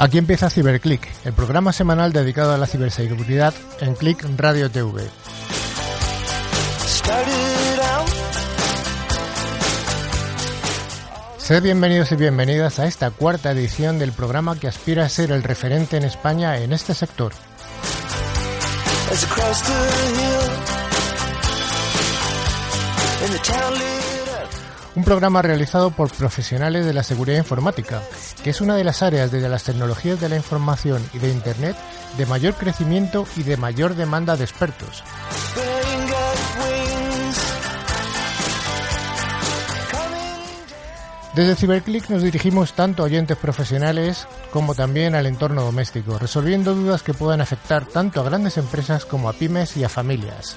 Aquí empieza CiberClick, el programa semanal dedicado a la ciberseguridad en Click Radio TV. Sed bienvenidos y bienvenidas a esta cuarta edición del programa que aspira a ser el referente en España en este sector. Un programa realizado por profesionales de la seguridad informática, que es una de las áreas de las tecnologías de la información y de Internet de mayor crecimiento y de mayor demanda de expertos. Desde CiberClick nos dirigimos tanto a oyentes profesionales como también al entorno doméstico, resolviendo dudas que puedan afectar tanto a grandes empresas como a pymes y a familias.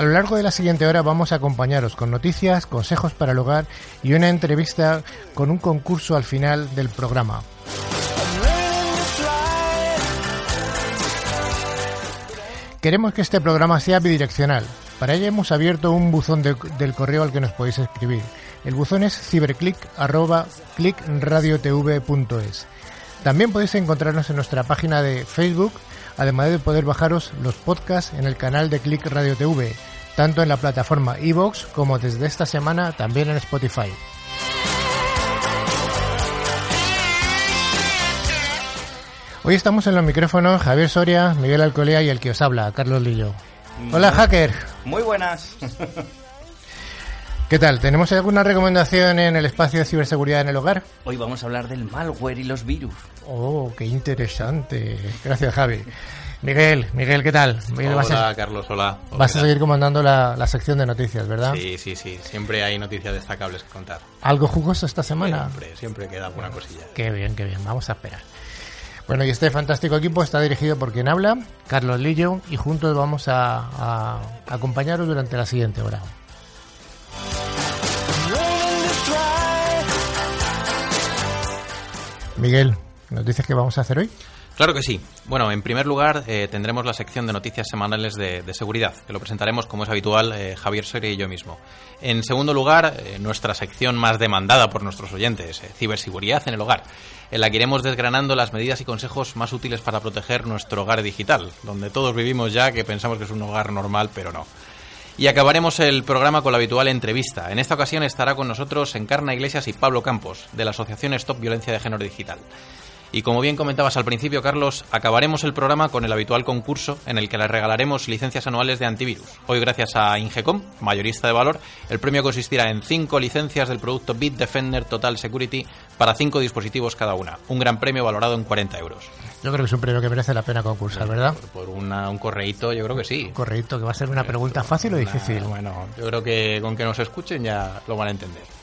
A lo largo de la siguiente hora vamos a acompañaros con noticias, consejos para el hogar y una entrevista con un concurso al final del programa. Queremos que este programa sea bidireccional. Para ello hemos abierto un buzón del correo al que nos podéis escribir. El buzón es ciberclick.clickradiotv.es. También podéis encontrarnos en nuestra página de Facebook, además de poder bajaros los podcasts en el canal de Click Radio TV, tanto en la plataforma iVoox como desde esta semana también en Spotify. Hoy estamos en los micrófonos Javier Soria, Miguel Alcolea y el que os habla, Carlos Lillo. Hola, hacker. Muy buenas. ¿Qué tal? ¿Tenemos alguna recomendación en el espacio de ciberseguridad en el hogar? Hoy vamos a hablar del malware y los virus. Oh, qué interesante. Gracias, Javi. Miguel, Miguel, ¿qué tal? hola, vas a, Carlos, hola. vas a seguir comandando la, sección de noticias, ¿verdad? Sí, sí, sí. Siempre hay noticias destacables que contar. ¿Algo jugoso esta semana? Siempre, siempre queda alguna cosilla. Qué bien, qué bien. Vamos a esperar. Bueno, y este fantástico equipo está dirigido por quien habla, Carlos Lillo, y juntos vamos a acompañaros durante la siguiente hora. Miguel, ¿nos dices qué vamos a hacer hoy? Claro que sí. Bueno, en primer lugar eh, tendremos la sección de noticias semanales de, seguridad, que lo presentaremos como es habitual eh, Javier Soria y yo mismo. En segundo lugar, eh, nuestra sección más demandada por nuestros oyentes, ciberseguridad en el hogar, en la que iremos desgranando las medidas y consejos más útiles para proteger nuestro hogar digital, donde todos vivimos ya que pensamos que es un hogar normal, pero no. Y acabaremos el programa con la habitual entrevista. En esta ocasión estará con nosotros Encarna Iglesias y Pablo Campos, de la Asociación Stop Violencia de Género Digital. Y como bien comentabas al principio, Carlos, acabaremos el programa con el habitual concurso en el que les regalaremos licencias anuales de antivirus. Hoy, gracias a Ingecom, mayorista de valor, el premio consistirá en cinco licencias del producto Bitdefender Total Security para cinco dispositivos cada una. Un gran premio valorado en 40 euros. Yo creo que es un premio que merece la pena concursar, ¿verdad? Por, un correíto, yo creo que sí. Un correíto, que va a ser una pregunta fácil o difícil. Bueno, yo creo que con que nos escuchen ya lo van a entender.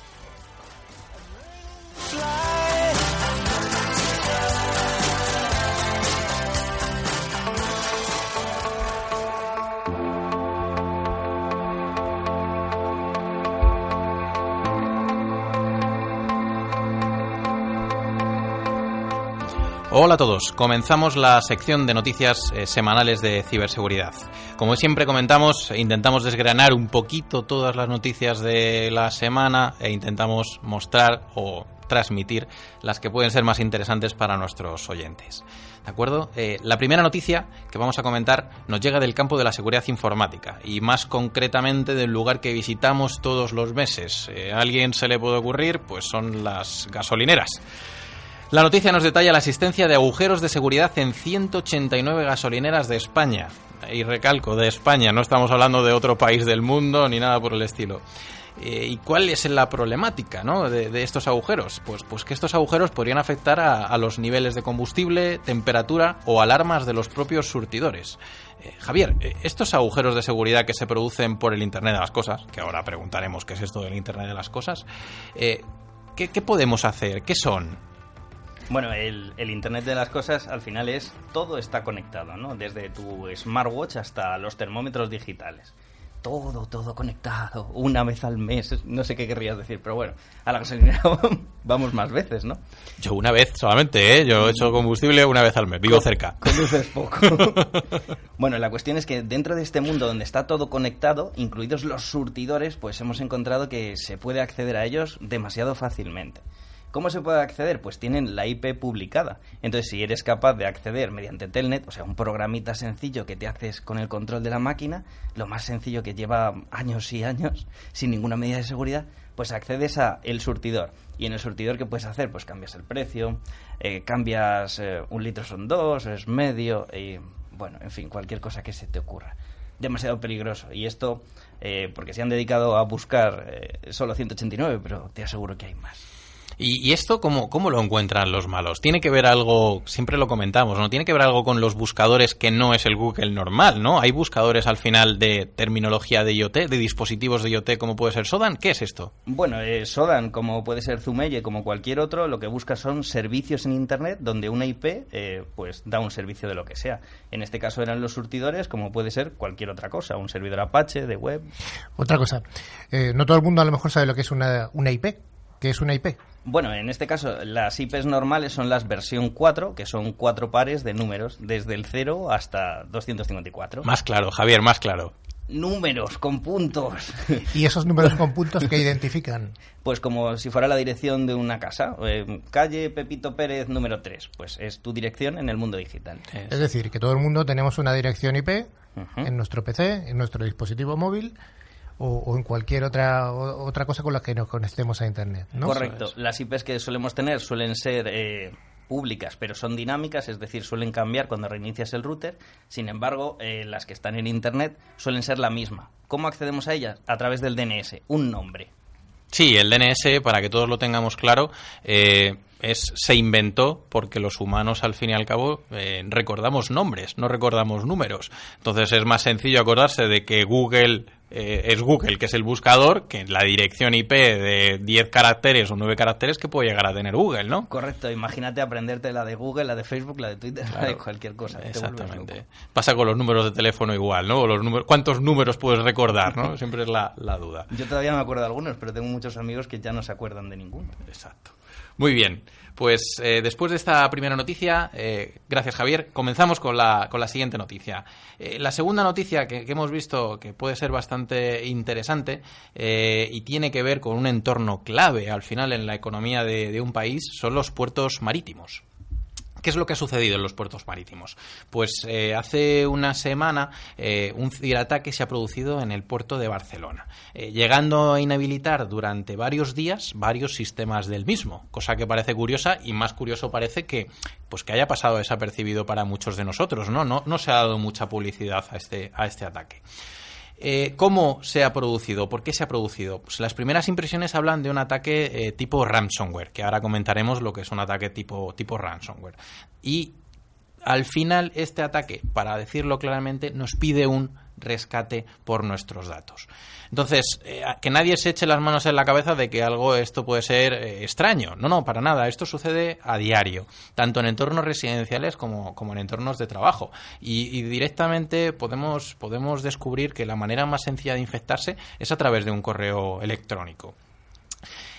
Hola a todos, comenzamos la sección de noticias eh, semanales de ciberseguridad. Como siempre comentamos, intentamos desgranar un poquito todas las noticias de la semana e intentamos mostrar o transmitir las que pueden ser más interesantes para nuestros oyentes. ¿De acuerdo? Eh, la primera noticia que vamos a comentar nos llega del campo de la seguridad informática y más concretamente del lugar que visitamos todos los meses. Eh, ¿A alguien se le puede ocurrir? Pues son las gasolineras. La noticia nos detalla la existencia de agujeros de seguridad en 189 gasolineras de España. Y recalco, de España, no estamos hablando de otro país del mundo ni nada por el estilo. Eh, ¿Y cuál es la problemática de, estos agujeros? Pues, pues que estos agujeros podrían afectar a, los niveles de combustible, temperatura o alarmas de los propios surtidores. Eh, Javier, eh, estos agujeros de seguridad que se producen por el Internet de las Cosas, que ahora preguntaremos qué es esto del Internet de las Cosas, ¿qué podemos hacer? ¿Qué son? Bueno, el, Internet de las Cosas al final es todo está conectado, ¿no? Desde tu smartwatch hasta los termómetros digitales. todo, todo conectado, una vez al mes, no sé qué querrías decir, pero bueno, a la gasolinera vamos más veces, ¿no? Yo una vez solamente, ¿eh? Yo he hecho combustible una vez al mes, vivo cerca. Conduces poco. bueno, la cuestión es que dentro de este mundo donde está todo conectado, incluidos los surtidores, pues hemos encontrado que se puede acceder a ellos demasiado fácilmente. ¿Cómo se puede acceder? Pues tienen la IP publicada. Entonces, si eres capaz de acceder mediante Telnet, o sea, un programita sencillo que te haces con el control de la máquina, lo más sencillo que lleva años y años, sin ninguna medida de seguridad, pues accedes a el surtidor. Y en el surtidor, ¿qué puedes hacer? Pues cambias el precio, eh, cambias eh, un litro son dos, es medio, y bueno, en fin, cualquier cosa que se te ocurra. Demasiado peligroso. Y esto, eh, porque se han dedicado a buscar solo 189, pero te aseguro que hay más. ¿Y, esto cómo, cómo, lo encuentran los malos? ¿Tiene que ver algo, siempre lo comentamos, ¿no? ¿Tiene que ver algo con los buscadores que no es el Google normal, ¿no? ¿Hay buscadores al final de terminología de IoT, de dispositivos de IoT como puede ser Sodan? ¿Qué es esto? Bueno, eh, Sodan, como puede ser Zumeye, como cualquier otro, lo que busca son servicios en Internet donde una IP eh, pues da un servicio de lo que sea. En este caso eran los surtidores, como puede ser cualquier otra cosa, un servidor Apache de web. Otra cosa, eh, no todo el mundo a lo mejor sabe lo que es una, una IP. ¿Qué es una IP? Bueno, en este caso, las IPs normales son las versión 4, que son cuatro pares de números, desde el 0 hasta 254. Más claro, Javier, más claro. Números con puntos. ¿Y esos números con puntos qué identifican? Pues como si fuera la dirección de una casa. Eh, calle Pepito Pérez número 3. Pues es tu dirección en el mundo digital. Es decir, que todo el mundo tenemos una dirección IP en nuestro PC, en nuestro dispositivo móvil o, en cualquier otra otra cosa con la que nos conectemos a internet ¿no? correcto. Las IPs que solemos tener suelen ser eh, públicas pero son dinámicas es decir suelen cambiar cuando reinicias el router. Sin embargo eh, las que están en internet suelen ser la misma. Cómo accedemos a ellas a través del DNS un nombre. Sí, el DNS, para que todos lo tengamos claro, eh, es, se inventó porque los humanos, al fin y al cabo, recordamos nombres, no recordamos números. Entonces es más sencillo acordarse de que Google eh, es Google, que es el buscador, que la dirección IP de 10 caracteres o 9 caracteres que puede llegar a tener Google, ¿no? Correcto, imagínate aprenderte la de Google, la de Facebook, la de Twitter, la de cualquier cosa. Exactamente. Pasa con los números de teléfono igual, ¿no? Los números, ¿Cuántos números puedes recordar, no? Siempre es la, la duda. Yo todavía no me acuerdo de algunos, pero tengo muchos amigos que ya no se acuerdan de ninguno. Exacto. Muy bien. Pues eh, después de esta primera noticia, eh, gracias Javier, comenzamos con la, con la siguiente noticia. Eh, la segunda noticia que, hemos visto que puede ser bastante interesante y tiene que ver con un entorno clave al final en la economía de un país son los puertos marítimos. ¿Qué es lo que ha sucedido en los puertos marítimos? Pues eh, hace una semana eh, un ciberataque se ha producido en el puerto de Barcelona, eh, llegando a inhabilitar durante varios días varios sistemas del mismo, cosa que parece curiosa y más curioso parece que pues que haya pasado desapercibido para muchos de nosotros, ¿no? No, no se ha dado mucha publicidad a este, a este ataque. Eh, ¿Cómo se ha producido? ¿Por qué se ha producido? Pues las primeras impresiones hablan de un ataque eh, tipo ransomware, que ahora comentaremos lo que es un ataque tipo, tipo ransomware. Y al final este ataque, para decirlo claramente, nos pide un rescate por nuestros datos. Entonces, eh, que nadie se eche las manos en la cabeza de que algo esto puede ser eh, extraño. No, no, para nada. Esto sucede a diario, tanto en entornos residenciales como, en entornos de trabajo. Y, directamente podemos, podemos descubrir que la manera más sencilla de infectarse es a través de un correo electrónico.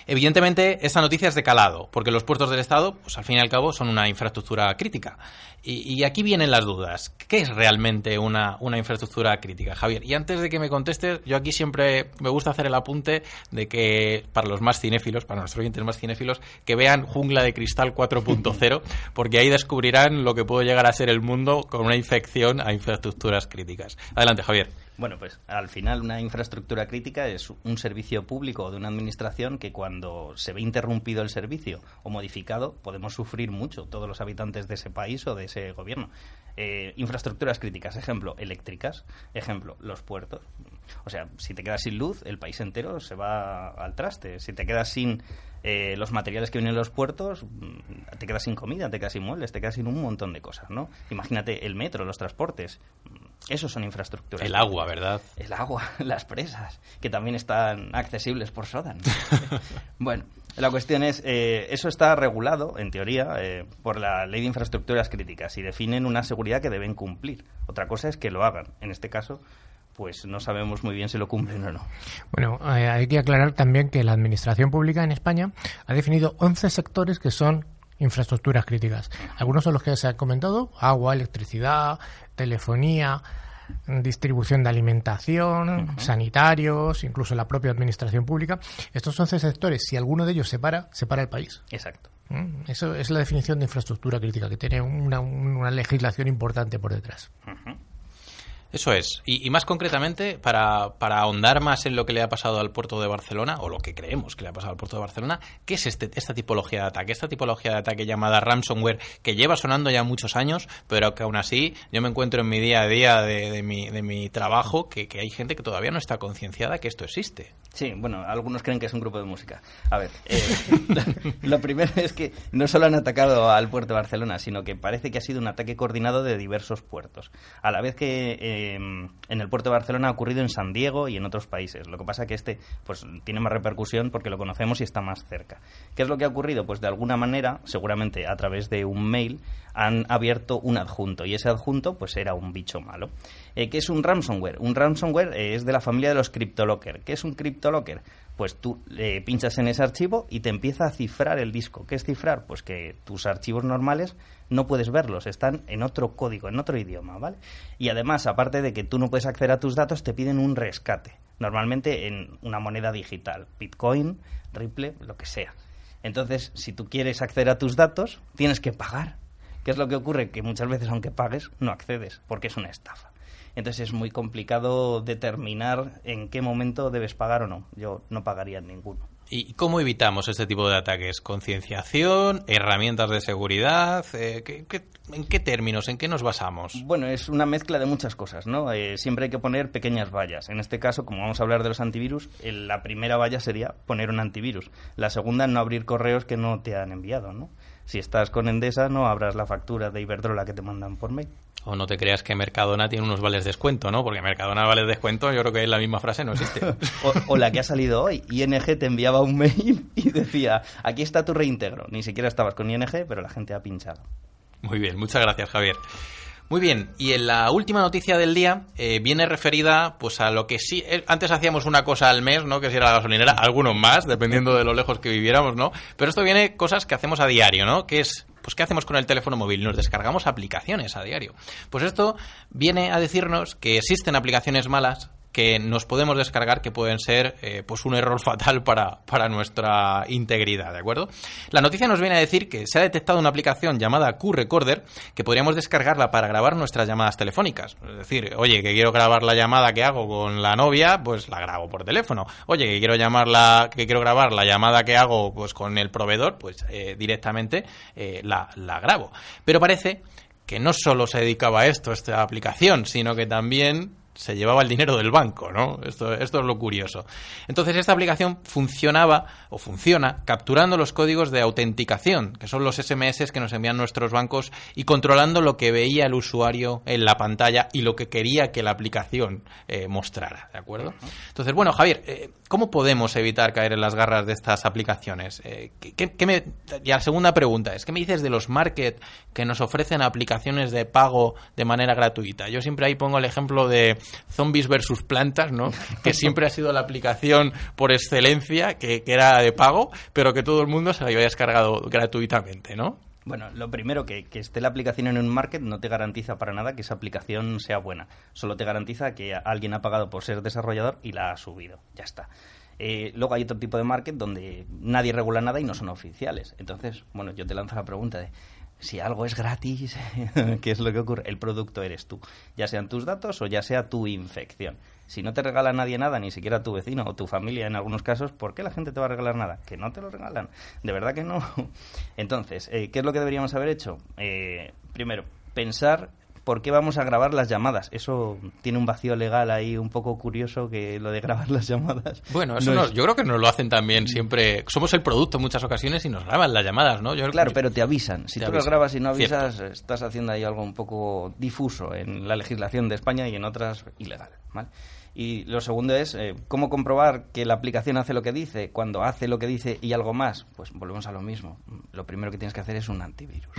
Evidentemente, esta noticia es de calado, porque los puertos del Estado, pues al fin y al cabo, son una infraestructura crítica. Y, aquí vienen las dudas. ¿Qué es realmente una, una, infraestructura crítica, Javier? Y antes de que me contestes, yo aquí siempre me gusta hacer el apunte de que, para los más cinéfilos, para nuestros oyentes más cinéfilos, que vean Jungla de Cristal 4.0, porque ahí descubrirán lo que puede llegar a ser el mundo con una infección a infraestructuras críticas. Adelante, Javier. Bueno, pues al final una infraestructura crítica es un servicio público de una administración que cuando se ve interrumpido el servicio o modificado podemos sufrir mucho todos los habitantes de ese país o de ese gobierno. Eh, infraestructuras críticas, ejemplo, eléctricas, ejemplo, los puertos. O sea, si te quedas sin luz, el país entero se va al traste. Si te quedas sin eh, los materiales que vienen en los puertos, mm, te quedas sin comida, te quedas sin muebles, te quedas sin un montón de cosas, ¿no? Imagínate el metro, los transportes. Esos son infraestructuras. El agua, ¿verdad? El agua, las presas, que también están accesibles por Sodan. bueno, la cuestión es, eh, eso está regulado, en teoría, eh, por la Ley de Infraestructuras Críticas y definen una seguridad que deben cumplir. Otra cosa es que lo hagan. En este caso, pues no sabemos muy bien si lo cumplen o no. Bueno, eh, hay que aclarar también que la Administración Pública en España ha definido 11 sectores que son infraestructuras críticas. Algunos son los que se han comentado, agua, electricidad, telefonía, distribución de alimentación, sanitarios, incluso la propia administración pública. Estos 11 sectores, si alguno de ellos se para, se para el país. Exacto. ¿Mm? Eso es la definición de infraestructura crítica, que tiene una, una legislación importante por detrás. Eso es. Y, más concretamente, para, para, ahondar más en lo que le ha pasado al puerto de Barcelona, o lo que creemos que le ha pasado al puerto de Barcelona, ¿qué es este, esta tipología de ataque? Esta tipología de ataque llamada ransomware, que lleva sonando ya muchos años, pero que aún así yo me encuentro en mi día a día de, mi, de mi trabajo que, que hay gente que todavía no está concienciada que esto existe. Sí, bueno, algunos creen que es un grupo de música. A ver, eh, lo primero es que no solo han atacado al puerto de Barcelona, sino que parece que ha sido un ataque coordinado de diversos puertos. A la vez que eh, en el puerto de Barcelona ha ocurrido en San Diego y en otros países. Lo que pasa que este pues tiene más repercusión porque lo conocemos y está más cerca. ¿Qué es lo que ha ocurrido? Pues de alguna manera, seguramente a través de un mail, han abierto un adjunto y ese adjunto pues era un bicho malo. Eh, ¿Qué es un ransomware? Un ransomware eh, es de la familia de los CryptoLocker. ¿Qué es un CryptoLocker? Pues tú pinchas en ese archivo y te empieza a cifrar el disco. ¿Qué es cifrar? Pues que tus archivos normales no puedes verlos, están en otro código, en otro idioma, ¿vale? Y además, aparte de que tú no puedes acceder a tus datos, te piden un rescate, normalmente en una moneda digital, Bitcoin, Ripple, lo que sea. Entonces, si tú quieres acceder a tus datos, tienes que pagar. ¿Qué es lo que ocurre? Que muchas veces, aunque pagues, no accedes, porque es una estafa. Entonces es muy complicado determinar en qué momento debes pagar o no. Yo no pagaría en ninguno. ¿Y cómo evitamos este tipo de ataques? ¿Concienciación? ¿Herramientas de seguridad? Eh, en qué términos? ¿En qué nos basamos? Bueno, es una mezcla de muchas cosas, ¿no? Eh, siempre hay que poner pequeñas vallas. En este caso, como vamos a hablar de los antivirus, la primera valla sería poner un antivirus. La segunda, no abrir correos que no te han enviado, ¿no? Si estás con Endesa, no abras la factura de Iberdrola que te mandan por mail. O no te creas que Mercadona tiene unos vales de descuento, ¿no? Porque Mercadona vale descuento, yo creo que es la misma frase, no existe. o, la que ha salido hoy. ING te enviaba un mail y decía, aquí está tu reintegro. Ni siquiera estabas con ING, pero la gente ha pinchado. Muy bien, muchas gracias, Javier. Muy bien, y en la última noticia del día eh, viene referida pues a lo que sí, eh, antes hacíamos una cosa al mes, ¿no? Que si era la gasolinera, algunos más, dependiendo de lo lejos que viviéramos, ¿no? Pero esto viene cosas que hacemos a diario, ¿no? Que es pues ¿qué hacemos con el teléfono móvil? Nos descargamos aplicaciones a diario. Pues esto viene a decirnos que existen aplicaciones malas que nos podemos descargar que pueden ser eh, pues un error fatal para, para nuestra integridad, ¿de acuerdo? La noticia nos viene a decir que se ha detectado una aplicación llamada Q-Recorder que podríamos descargarla para grabar nuestras llamadas telefónicas. Es decir, oye, que quiero grabar la llamada que hago con la novia, pues la grabo por teléfono. Oye, que quiero llamarla, que quiero grabar la llamada que hago pues con el proveedor, pues eh, directamente eh, la, la grabo. Pero parece que no solo se dedicaba a esto, esta aplicación, sino que también se llevaba el dinero del banco, ¿no? Esto, esto es lo curioso. Entonces, esta aplicación funcionaba o funciona capturando los códigos de autenticación, que son los SMS que nos envían nuestros bancos, y controlando lo que veía el usuario en la pantalla y lo que quería que la aplicación eh, mostrara, ¿de acuerdo? Entonces, bueno, Javier, eh, ¿cómo podemos evitar caer en las garras de estas aplicaciones? Eh, ¿qué, me... Y la segunda pregunta es, ¿qué me dices de los market que nos ofrecen aplicaciones de pago de manera gratuita? Yo siempre ahí pongo el ejemplo de Zombies versus Plantas, ¿no? Que siempre ha sido la aplicación por excelencia, que, era de pago, pero que todo el mundo se la había descargado gratuitamente, ¿no? Bueno, lo primero, que, esté la aplicación en un market no te garantiza para nada que esa aplicación sea buena. Solo te garantiza que alguien ha pagado por ser desarrollador y la ha subido. Ya está. Eh, luego hay otro tipo de market donde nadie regula nada y no son oficiales. Entonces, bueno, yo te lanzo la pregunta de si algo es gratis, ¿qué es lo que ocurre? El producto eres tú, ya sean tus datos o ya sea tu infección. Si no te regala nadie nada, ni siquiera tu vecino o tu familia en algunos casos, ¿por qué la gente te va a regalar nada? Que no te lo regalan. De verdad que no. Entonces, eh, ¿qué es lo que deberíamos haber hecho? Eh, primero, pensar ¿por qué vamos a grabar las llamadas? Eso tiene un vacío legal ahí un poco curioso que lo de grabar las llamadas. Bueno, eso yo creo que nos lo hacen también siempre. Somos el producto en muchas ocasiones y nos graban las llamadas, ¿no? claro, pero te avisan. Si tú las grabas y no avisas, estás haciendo ahí algo un poco difuso en la legislación de España y en otras ilegal, ¿vale? Y lo segundo es, eh, ¿cómo comprobar que la aplicación hace lo que dice? Cuando hace lo que dice y algo más, pues volvemos a lo mismo. Lo primero que tienes que hacer es un antivirus.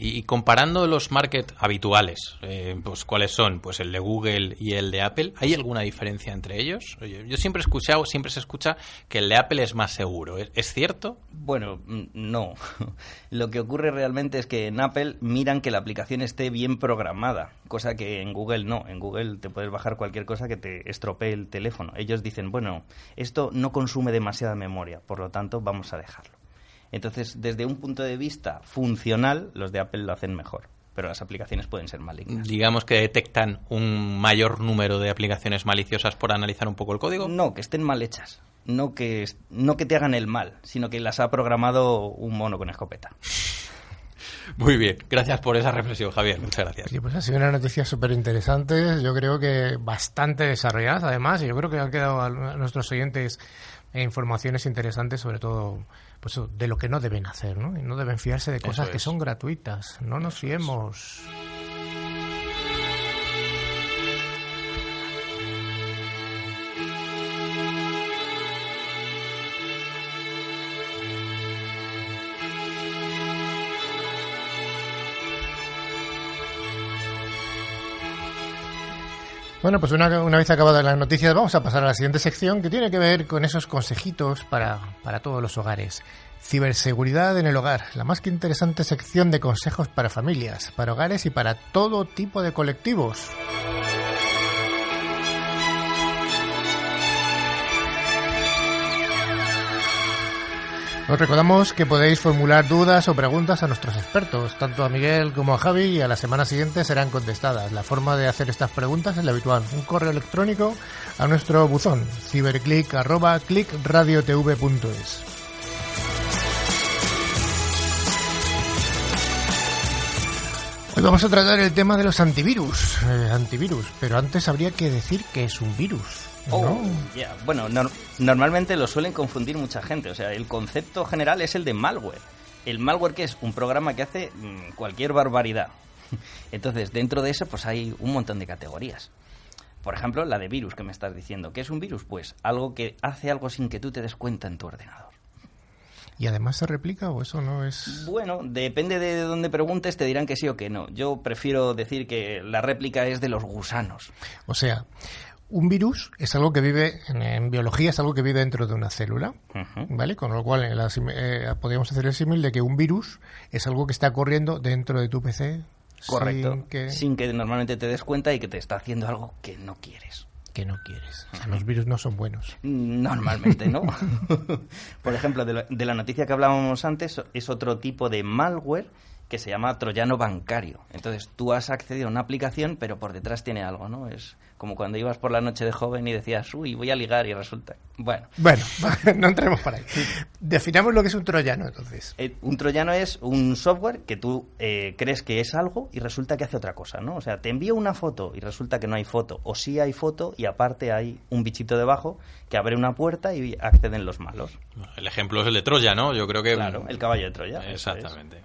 Y comparando los market habituales, eh, pues ¿cuáles son? Pues el de Google y el de Apple. ¿Hay alguna diferencia entre ellos? Yo siempre he escuchado, siempre se escucha que el de Apple es más seguro. ¿Es, cierto? Bueno, mm, no. Lo que ocurre realmente es que en Apple miran que la aplicación esté bien programada, cosa que en Google no. En Google te puedes bajar cualquier cosa que te estropee el teléfono. Ellos dicen, bueno, esto no consume demasiada memoria, por lo tanto vamos a dejarlo. Entonces, desde un punto de vista funcional, los de Apple lo hacen mejor pero las aplicaciones pueden ser malignas. Digamos que detectan un mayor número de aplicaciones maliciosas por analizar un poco el código. No, que estén mal hechas. No que, no que te hagan el mal, sino que las ha programado un mono con escopeta. Muy bien, gracias por esa reflexión, Javier. Muchas gracias. Sí, pues ha sido una noticia súper interesante. Yo creo que bastante desarrollada, además, y yo creo que han quedado a nuestros oyentes informaciones interesantes, sobre todo pues, de lo que no deben hacer, ¿no? Y no deben fiarse de cosas que son gratuitas. No nos fiemos. Bueno, pues una, vez acabadas las noticias, vamos a pasar a la siguiente sección que tiene que ver con esos consejitos para, para todos los hogares. Ciberseguridad en el hogar, la más que interesante sección de consejos para familias, para hogares y para todo tipo de colectivos. Os recordamos que podéis formular dudas o preguntas a nuestros expertos, tanto a Miguel como a Javi, y a la semana siguiente serán contestadas. La forma de hacer estas preguntas es la habitual, un correo electrónico a nuestro buzón, ciberclick.clickradiotv.es. Hoy vamos a tratar el tema de los antivirus, eh, antivirus, pero antes habría que decir que es un virus. Oh, Bueno, normalmente lo suelen confundir mucha gente. O sea, el concepto general es el de malware. El malware que es un programa que hace mm, cualquier barbaridad. Entonces, dentro de eso, pues hay un montón de categorías. Por ejemplo, la de virus que me estás diciendo. ¿Qué es un virus? Pues algo que hace algo sin que tú te des cuenta en tu ordenador. ¿Y además se replica o eso no es...? Bueno, depende de dónde preguntes, te dirán que sí o que no. Yo prefiero decir que la réplica es de los gusanos. O sea, un virus es algo que vive, en, biología es algo que vive dentro de una célula, ¿vale? Con lo cual eh, podríamos hacer el símil de que un virus es algo que está corriendo dentro de tu PC. Correcto. Sin que... sin que normalmente te des cuenta y que te está haciendo algo que no quieres. Que no quieres. O sea, los virus no son buenos. Normalmente no. Por ejemplo, de de la noticia que hablábamos antes, es otro tipo de malware que se llama troyano bancario. Entonces tú has accedido a una aplicación, pero por detrás tiene algo, ¿no? Es como cuando ibas por la noche de joven y decías, uy, voy a ligar y resulta. Bueno. Bueno, no entremos por ahí. Definamos lo que es un troyano, entonces. Eh, un troyano es un software que tú eh, crees que es algo y resulta que hace otra cosa, ¿no? O sea, te envío una foto y resulta que no hay foto. O sí hay foto y aparte hay un bichito debajo que abre una puerta y acceden los malos. El ejemplo es el de Troya, ¿no? Yo creo que... Claro, el caballo de Troya. Exactamente.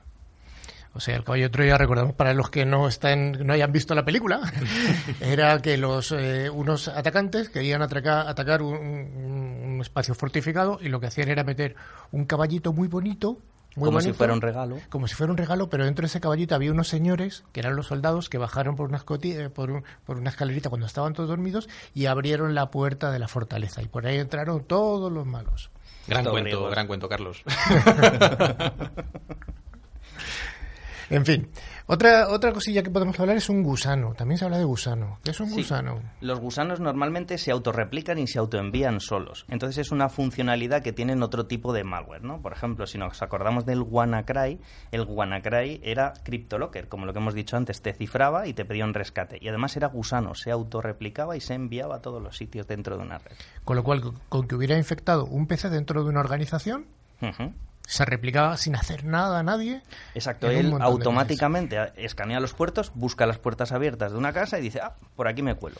O sea, el caballo de Troya, recordamos para los que no están, no hayan visto la película, era que los eh, unos atacantes querían atacar, atacar un, espacio fortificado y lo que hacían era meter un caballito muy bonito, muy como si fuera un regalo. Como si fuera un regalo, pero dentro de ese caballito había unos señores, que eran los soldados, que bajaron por una, eh, por, por una escalerita cuando estaban todos dormidos y abrieron la puerta de la fortaleza. Y por ahí entraron todos los malos. Gran cuento, gran cuento, Carlos. En fin, otra, otra cosilla que podemos hablar es un gusano. También se habla de gusano. ¿Qué es un gusano? Los gusanos normalmente se autorreplican y se autoenvían solos. Entonces es una funcionalidad que tienen otro tipo de malware, ¿no? Por ejemplo, si nos acordamos del WannaCry, el WannaCry era CryptoLocker, como lo que hemos dicho antes, te cifraba y te pedía un rescate. Y además era gusano, se autorreplicaba y se enviaba a todos los sitios dentro de una red. Con lo cual, con que hubiera infectado un PC dentro de una organización, se replicaba sin hacer nada a nadie. Exacto, él automáticamente escanea los puertos, busca las puertas abiertas de una casa y dice, ah, por aquí me cuelo.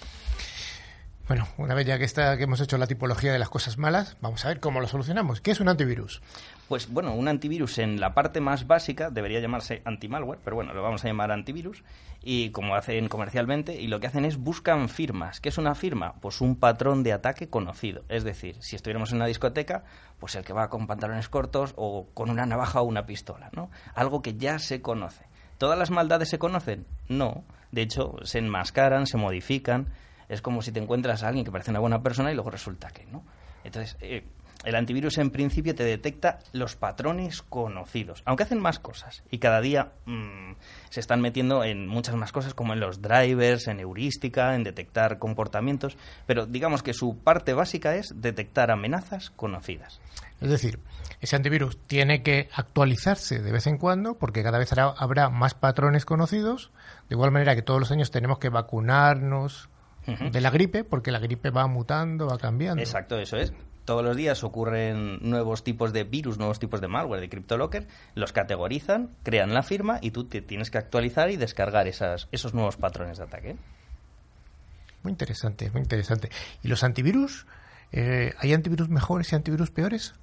Bueno, una vez ya que, está, que hemos hecho la tipología de las cosas malas, vamos a ver cómo lo solucionamos. ¿Qué es un antivirus? Pues bueno, un antivirus en la parte más básica debería llamarse anti-malware, pero bueno, lo vamos a llamar antivirus, y como hacen comercialmente, y lo que hacen es buscan firmas. ¿Qué es una firma? Pues un patrón de ataque conocido. Es decir, si estuviéramos en una discoteca, pues el que va con pantalones cortos o con una navaja o una pistola, ¿no? Algo que ya se conoce. ¿Todas las maldades se conocen? No. De hecho, se enmascaran, se modifican. Es como si te encuentras a alguien que parece una buena persona y luego resulta que no. Entonces, eh, el antivirus en principio te detecta los patrones conocidos, aunque hacen más cosas. Y cada día mm, se están metiendo en muchas más cosas, como en los drivers, en heurística, en detectar comportamientos. Pero digamos que su parte básica es detectar amenazas conocidas. Es decir, ese antivirus tiene que actualizarse de vez en cuando porque cada vez habrá más patrones conocidos. De igual manera que todos los años tenemos que vacunarnos de la gripe porque la gripe va mutando, va cambiando. Exacto, eso es todos los días ocurren nuevos tipos de virus, nuevos tipos de malware de CryptoLocker, los categorizan, crean la firma y tú te tienes que actualizar y descargar esas, esos nuevos patrones de ataque. Muy interesante, muy interesante. ¿Y los antivirus? Eh, ¿Hay antivirus mejores y antivirus peores?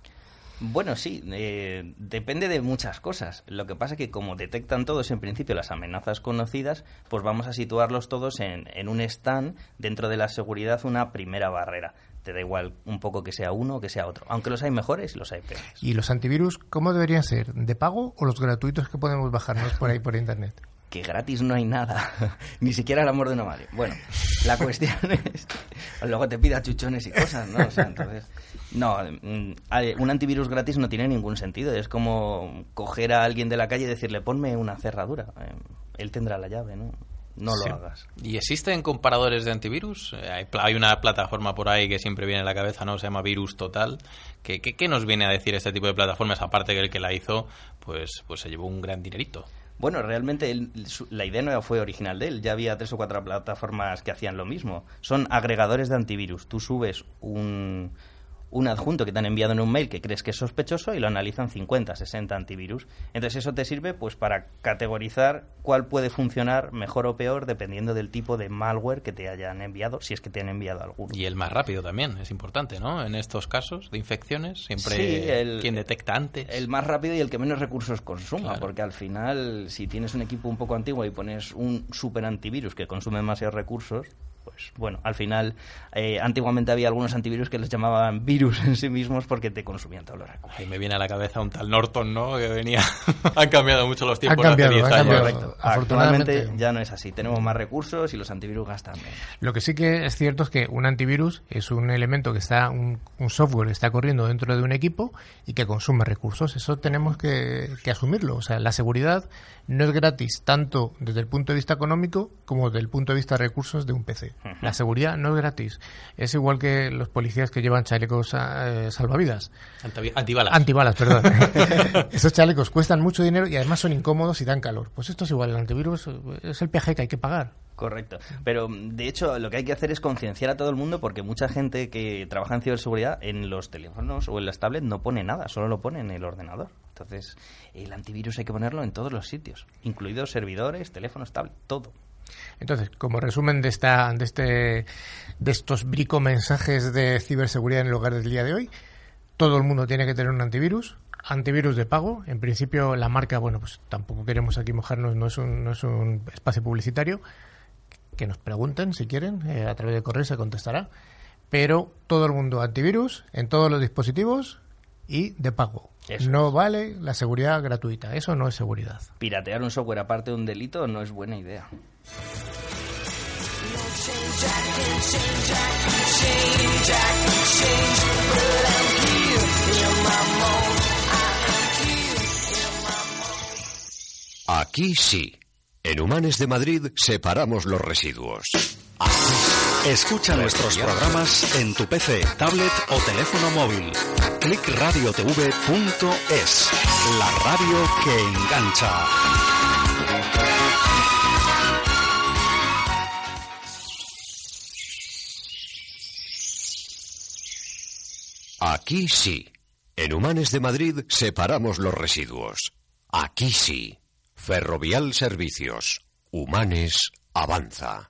Bueno, sí, eh, depende de muchas cosas. Lo que pasa es que como detectan todos en principio las amenazas conocidas, pues vamos a situarlos todos en, en un stand dentro de la seguridad, una primera barrera te da igual un poco que sea uno o que sea otro. Aunque los hay mejores los hay peores. ¿Y los antivirus cómo deberían ser? ¿De pago o los gratuitos que podemos bajarnos por ahí por internet? Que gratis no hay nada, ni siquiera el amor de una madre. Bueno, la cuestión es, luego te pida chuchones y cosas, ¿no? O sea, entonces, no, mm, un antivirus gratis no tiene ningún sentido. Es como coger a alguien de la calle y decirle, ponme una cerradura. Eh, él tendrá la llave, ¿no? No lo hagas. ¿Y existen comparadores de antivirus? Eh, hay, una plataforma por ahí que siempre viene a la cabeza, ¿no? Se llama Virus Total. ¿Qué, qué, nos viene a decir este tipo de plataformas? Aparte que el que la hizo, pues, pues se llevó un gran dinerito. Bueno, realmente la idea no fue original de él. Ya había tres o cuatro plataformas que hacían lo mismo. Son agregadores de antivirus. Tú subes un, un adjunto que te han enviado en un mail que crees que es sospechoso y lo analizan 50, 60 antivirus. Entonces eso te sirve pues para categorizar cuál puede funcionar mejor o peor dependiendo del tipo de malware que te hayan enviado, si es que te han enviado alguno. Y el más rápido también, es importante, ¿no? En estos casos de infecciones, siempre el, quien detecta antes. El más rápido y el que menos recursos consuma, porque al final si tienes un equipo un poco antiguo y pones un super antivirus que consume demasiados recursos, pues bueno, al final, eh, antiguamente había algunos antivirus que les llamaban virus en sí mismos porque te consumían todos los recursos. Y me viene a la cabeza un tal Norton, ¿no? Que venía. han cambiado mucho los tiempos. Han cambiado, Cambiado. Afortunadamente ya no es así. Tenemos más recursos y los antivirus gastan menos. Lo que sí que es cierto es que un antivirus es un elemento que está, un, software que está corriendo dentro de un equipo y que consume recursos. Eso tenemos que, que asumirlo. O sea, la seguridad no es gratis tanto desde el punto de vista económico como desde el punto de vista de recursos de un PC. La seguridad no es gratis. Es igual que los policías que llevan chalecos eh, salvavidas. Antibalas. Antibalas, perdón. Esos chalecos cuestan mucho dinero y además son incómodos y dan calor. Pues esto es igual, el antivirus es el peaje que hay que pagar. Correcto. Pero de hecho lo que hay que hacer es concienciar a todo el mundo porque mucha gente que trabaja en ciberseguridad en los teléfonos o en las tablets no pone nada, solo lo pone en el ordenador. Entonces el antivirus hay que ponerlo en todos los sitios, incluidos servidores, teléfonos, tablets, todo. Entonces, como resumen de esta, de este, de estos brico mensajes de ciberseguridad en el lugar del día de hoy, todo el mundo tiene que tener un antivirus, antivirus de pago. En principio, la marca, bueno, pues tampoco queremos aquí mojarnos, no es un, no es un espacio publicitario. Que nos pregunten si quieren, eh, a través de correo se contestará. Pero todo el mundo antivirus en todos los dispositivos y de pago. No vale la seguridad gratuita, eso no es seguridad. Piratear un software aparte de un delito no es buena idea. Aquí sí. En Humanes de Madrid separamos los residuos. Escucha nuestros programas en tu PC, tablet o teléfono móvil. Clickradiotv.es, la radio que engancha. Aquí sí. En Humanes de Madrid separamos los residuos. Aquí sí. Ferrovial Servicios. Humanes avanza.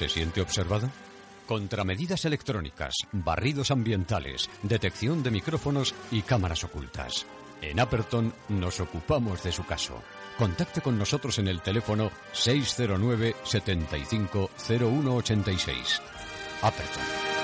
¿Se siente observado? Contramedidas electrónicas, barridos ambientales, detección de micrófonos y cámaras ocultas. En Aperton nos ocupamos de su caso. Contacte con nosotros en el teléfono 609 75 0186. Aperton.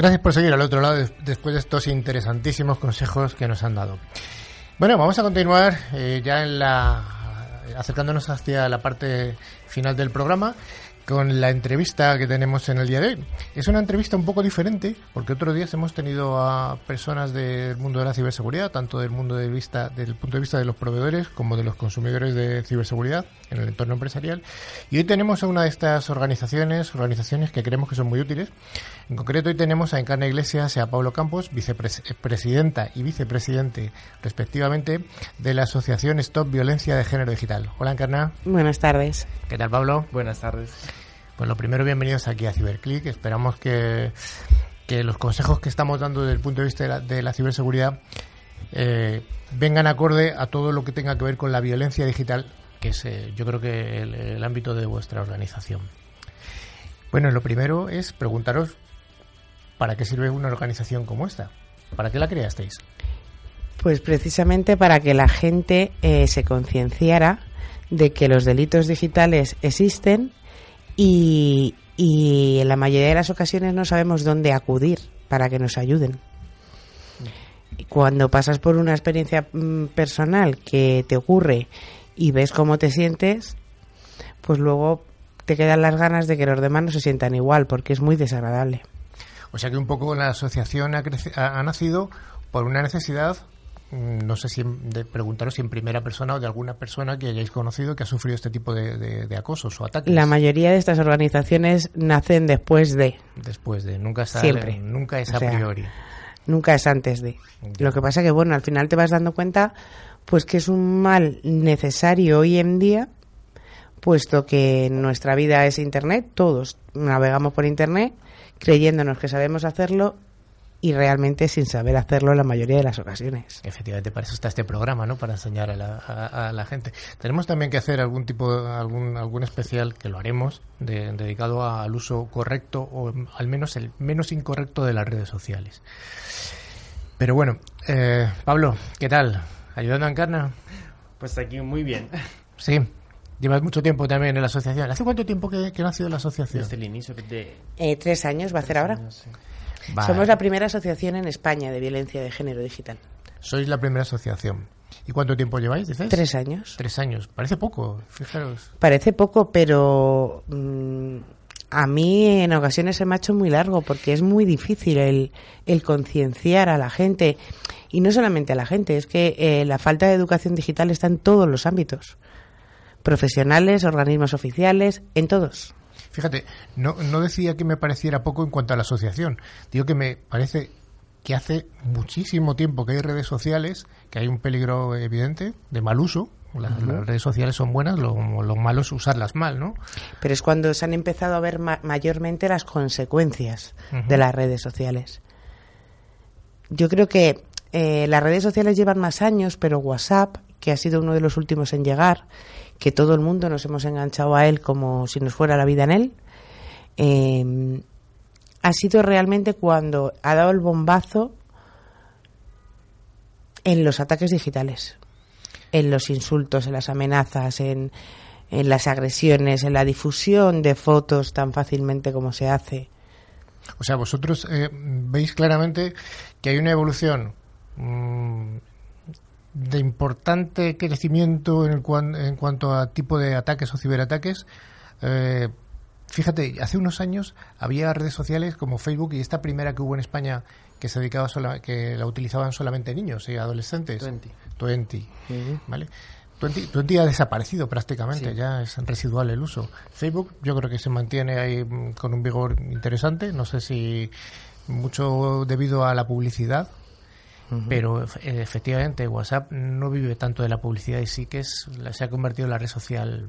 Gracias por seguir al otro lado después de estos interesantísimos consejos que nos han dado. Bueno, vamos a continuar eh, ya en la acercándonos hacia la parte final del programa con la entrevista que tenemos en el día de hoy. Es una entrevista un poco diferente, porque otros días hemos tenido a personas del mundo de la ciberseguridad, tanto del mundo de vista, del punto de vista de los proveedores como de los consumidores de ciberseguridad en el entorno empresarial. Y hoy tenemos a una de estas organizaciones, organizaciones que creemos que son muy útiles. En concreto hoy tenemos a Encarna Iglesias y a Pablo Campos, vicepresidenta y vicepresidente respectivamente de la Asociación Stop Violencia de Género Digital. Hola Encarna. Buenas tardes. ¿Qué tal Pablo? Buenas tardes. Pues lo primero, bienvenidos aquí a CiberClick. Esperamos que, los consejos que estamos dando desde el punto de vista de la, ciberseguridad eh, vengan acorde a todo lo que tenga que ver con la violencia digital, que es eh, yo creo que el, ámbito de vuestra organización. Bueno, lo primero es preguntaros para qué sirve una organización como esta. ¿Para qué la creasteis? Pues precisamente para que la gente eh, se concienciara de que los delitos digitales existen y, en la mayoría de las ocasiones no sabemos dónde acudir para que nos ayuden. Cuando pasas por una experiencia mm, personal que te ocurre y ves cómo te sientes, pues luego te quedan las ganas de que los demás no se sientan igual, porque es muy desagradable. O sea que un poco la asociación ha, ha nacido por una necesidad no sé si de preguntaros si en primera persona o de alguna persona que hayáis conocido que ha sufrido este tipo de, acosos o ataques. La mayoría de estas organizaciones nacen después de. Después de, nunca es, Siempre. nunca es a priori. Nunca es antes de. Lo que pasa que, bueno, al final te vas dando cuenta pues que es un mal necesario hoy en día, puesto que nuestra vida es Internet, todos navegamos por Internet creyéndonos que sabemos hacerlo y realmente sin saber hacerlo en la mayoría de las ocasiones. Efectivamente, para eso está este programa, ¿no? Para enseñar a la, gente. Tenemos también que hacer algún tipo, algún, algún especial, que lo haremos, dedicado al uso correcto o al menos el menos incorrecto de las redes sociales. Pero bueno, eh, Pablo, ¿qué tal? ¿Ayudando a Encarna? Pues aquí muy bien. Sí. Llevas mucho tiempo también en la asociación. ¿Hace cuánto tiempo que, que nació la asociación? Desde el inicio. De... Eh, tres años va a hacer ahora. Somos la primera asociación en España de violencia de género digital. Sois la primera asociación. ¿Y cuánto tiempo lleváis, dices? Tres años. Tres años. Parece poco, fijaros. Parece poco, pero mm, a mí en ocasiones se me ha hecho muy largo porque es muy difícil el, el concienciar a la gente. Y no solamente a la gente, es que eh, la falta de educación digital está en todos los ámbitos. Profesionales, organismos oficiales, en todos. Fíjate, no, no decía que me pareciera poco en cuanto a la asociación. Digo que me parece que hace muchísimo tiempo que hay redes sociales, que hay un peligro evidente de mal uso. Las, redes sociales son buenas, lo, malo es usarlas mal, ¿no? Pero es cuando se han empezado a ver mayormente las consecuencias de las redes sociales. Yo creo que eh, las redes sociales llevan más años, pero WhatsApp, que ha sido uno de los últimos en llegar, que todo el mundo nos hemos enganchado a él como si nos fuera la vida en él, eh, ha sido realmente cuando ha dado el bombazo En los ataques digitales, en los insultos, en las amenazas, en, en las agresiones, en la difusión de fotos tan fácilmente como se hace. O sea, vosotros eh, veis claramente que hay una evolución mm, de importante crecimiento en, en, cuanto a tipo de ataques o ciberataques. Eh, fíjate, hace unos años había redes sociales como Facebook y esta primera que hubo en España que se dedicaba sola, que la utilizaban solamente niños y adolescentes. Twenty. ¿vale? Twenty, ha desaparecido prácticamente, ya es residual el uso. Facebook yo creo que se mantiene ahí mm, con un vigor interesante, no sé si mucho debido a la publicidad, pero efectivamente WhatsApp no vive tanto de la publicidad y sí que es se ha convertido en la red social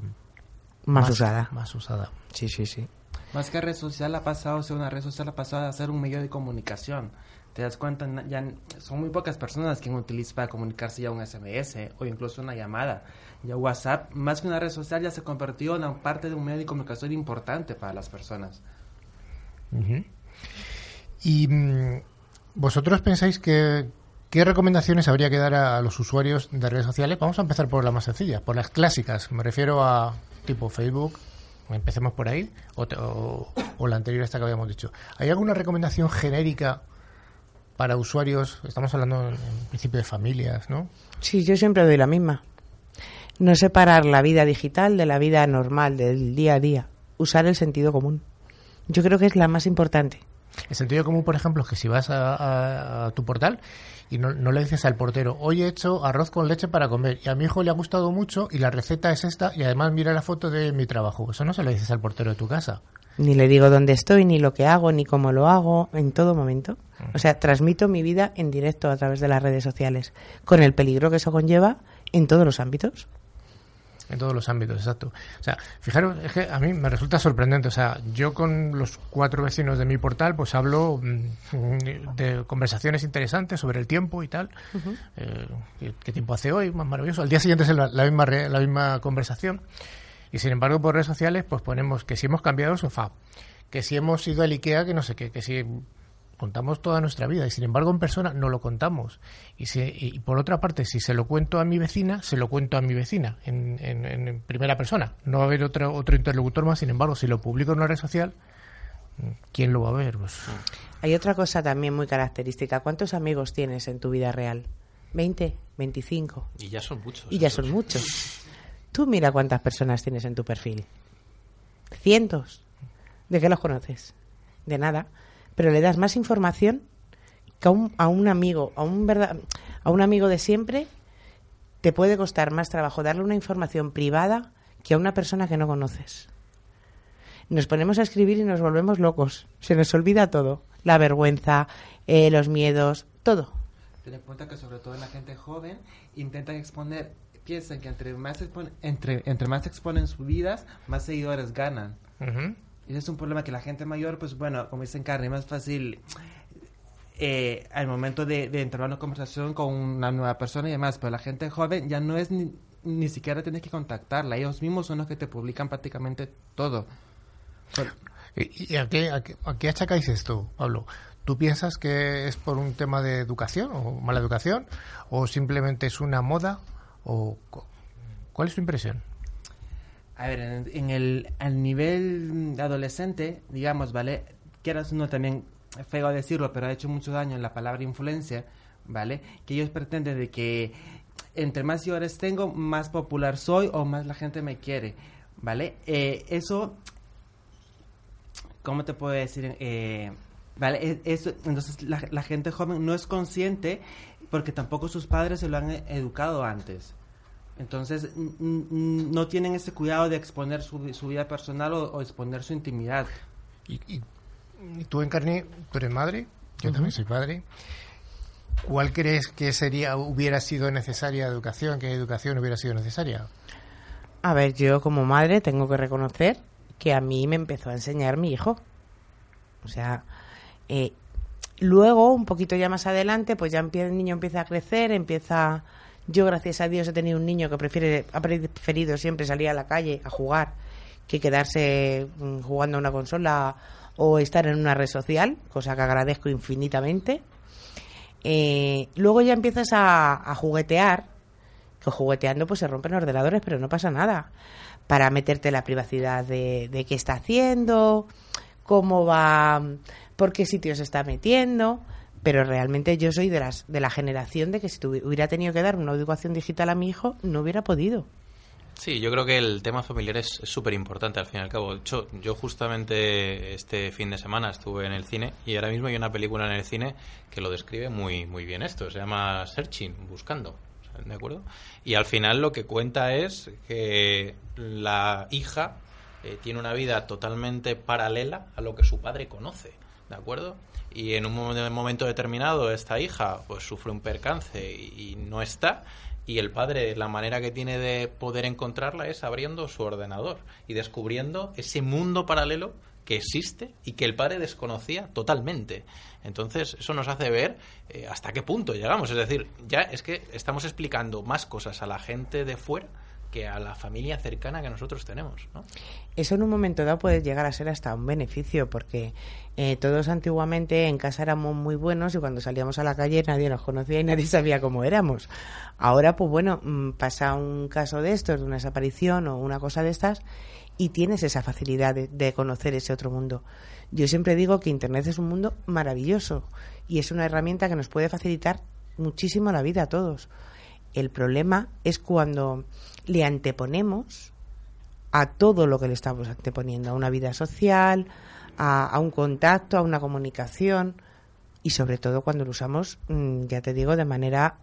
más, usada. Más usada. Sí, sí, sí. Más que red social ha pasado a ser una red social, ha pasado a ser un medio de comunicación te das cuenta, ya son muy pocas personas quien utilizan para comunicarse ya un SMS o incluso una llamada. Ya WhatsApp, más que una red social, ya se convirtió en parte de un medio de comunicación importante para las personas. ¿Y mm, vosotros pensáis que qué recomendaciones habría que dar a, los usuarios de redes sociales? Vamos a empezar por la más sencilla, por las clásicas. Me refiero a tipo Facebook, empecemos por ahí, o, o, la anterior esta que habíamos dicho. ¿Hay alguna recomendación genérica para usuarios, estamos hablando en principio de familias, ¿no? Sí, yo siempre doy la misma. No separar la vida digital de la vida normal, del día a día. Usar el sentido común. Yo creo que es la más importante. El sentido común, por ejemplo, es que si vas a, tu portal y no, no, le dices al portero, hoy he hecho arroz con leche para comer y a mi hijo le ha gustado mucho y la receta es esta y además mira la foto de mi trabajo. Eso no se lo dices al portero de tu casa. Ni le digo dónde estoy, ni lo que hago, ni cómo lo hago, en todo momento. O sea, transmito mi vida en directo a través de las redes sociales, con el peligro que eso conlleva en todos los ámbitos. En todos los ámbitos, exacto. O sea, fijaros, es que a mí me resulta sorprendente. O sea, yo con los cuatro vecinos de mi portal, pues hablo mm, de conversaciones interesantes sobre el tiempo y tal. Eh, ¿qué, tiempo hace hoy? Más maravilloso. Al día siguiente es la, misma, la misma conversación. Y sin embargo, por redes sociales, pues ponemos que si hemos cambiado sofá, que si hemos ido al Ikea, que no sé qué, que si contamos toda nuestra vida y sin embargo en persona no lo contamos. Y, y por otra parte, si se lo cuento a mi vecina, se lo cuento a mi vecina en, en, primera persona. No va a haber otro, otro interlocutor más, sin embargo, si lo publico en una red social, ¿quién lo va a ver? Pues... Hay otra cosa también muy característica. ¿Cuántos amigos tienes en tu vida real? ¿20? ¿25? Y ya son muchos. Y ya son muchos. Tú mira cuántas personas tienes en tu perfil. Cientos. ¿De qué los conoces? De nada pero le das más información que a un, a un amigo, a un, verdad, a un amigo de siempre, te puede costar más trabajo darle una información privada que a una persona que no conoces. Nos ponemos a escribir y nos volvemos locos. Se nos olvida todo. La vergüenza, eh, los miedos, todo. Ten en cuenta que sobre todo la gente joven intentan exponer, piensan que entre más, entre, entre más exponen sus vidas, más seguidores ganan. Es un problema que la gente mayor, pues bueno, como dicen carne, es más fácil eh, al momento de, de entrar a una conversación con una nueva persona y demás, pero la gente joven ya no es ni, ni siquiera tienes que contactarla, ellos mismos son los que te publican prácticamente todo. ¿Y, a, qué, a, qué, achacáis esto, Pablo? ¿Tú piensas que es por un tema de educación o mala educación? ¿O simplemente es una moda? ¿O ¿Cuál es tu impresión? A ver, en, el al nivel adolescente, digamos, ¿vale? Quieras uno también, feo decirlo, pero ha hecho mucho daño en la palabra influencia, ¿vale? Que ellos pretenden de que entre más seguidores tengo, más popular soy o más la gente me quiere, ¿vale? Eh, eso, ¿cómo te puedo decir? Eh, ¿Vale? E, eso, entonces la, la gente joven no es consciente porque tampoco sus padres se lo han educado antes. Entonces, no tienen ese cuidado de exponer su, vida personal o, exponer su intimidad. ¿Y, y, tú, Encarni, tú eres madre, yo también soy padre. ¿Cuál crees que sería hubiera sido necesaria educación? ¿Qué educación hubiera sido necesaria? A ver, yo como madre tengo que reconocer que a mí me empezó a enseñar mi hijo. O sea, eh, luego, un poquito ya más adelante, pues ya el niño empieza a crecer, empieza yo, gracias a Dios, he tenido un niño que prefiere, ha preferido siempre salir a la calle a jugar que quedarse mm, jugando a una consola o estar en una red social, cosa que agradezco infinitamente. Eh, luego ya empiezas a, juguetear, que jugueteando pues se rompen ordenadores, pero no pasa nada, para meterte la privacidad de, qué está haciendo, cómo va, por qué sitio se está metiendo pero realmente yo soy de las de la generación de que si hubiera tenido que dar una educación digital a mi hijo no hubiera podido Sí, yo creo que el tema familiar es súper importante al fin y al cabo. Yo, yo justamente este fin de semana estuve en el cine y ahora mismo hay una película en el cine que lo describe muy, muy bien esto. Se llama Searching, buscando. ¿De acuerdo? Y al final lo que cuenta es que la hija eh, tiene una vida totalmente paralela a lo que su padre conoce. ¿De acuerdo? Y en un momento determinado esta hija pues sufre un percance y, no está y el padre la manera que tiene de poder encontrarla es abriendo su ordenador y descubriendo ese mundo paralelo que existe y que el padre desconocía totalmente. Entonces, eso nos hace ver eh, hasta qué punto llegamos. Es decir, ya es que estamos explicando más cosas a la gente de fuera que a la familia cercana que nosotros tenemos. Eso en un momento dado puede llegar a ser hasta un beneficio, porque eh, todos antiguamente en casa éramos muy buenos y cuando salíamos a la calle nadie nos conocía y nadie sabía cómo éramos. Ahora, pues bueno, mm, pasa un caso de estos, de una desaparición o una cosa de estas, y tienes esa facilidad de conocer ese otro mundo. Yo siempre digo que Internet es un mundo maravilloso y es una herramienta que nos puede facilitar muchísimo la vida a todos. El problema es cuando le anteponemos a todo lo que le estamos anteponiendo, a una vida social, a, un contacto, a una comunicación y sobre todo cuando lo usamos, mm, ya te digo, de manera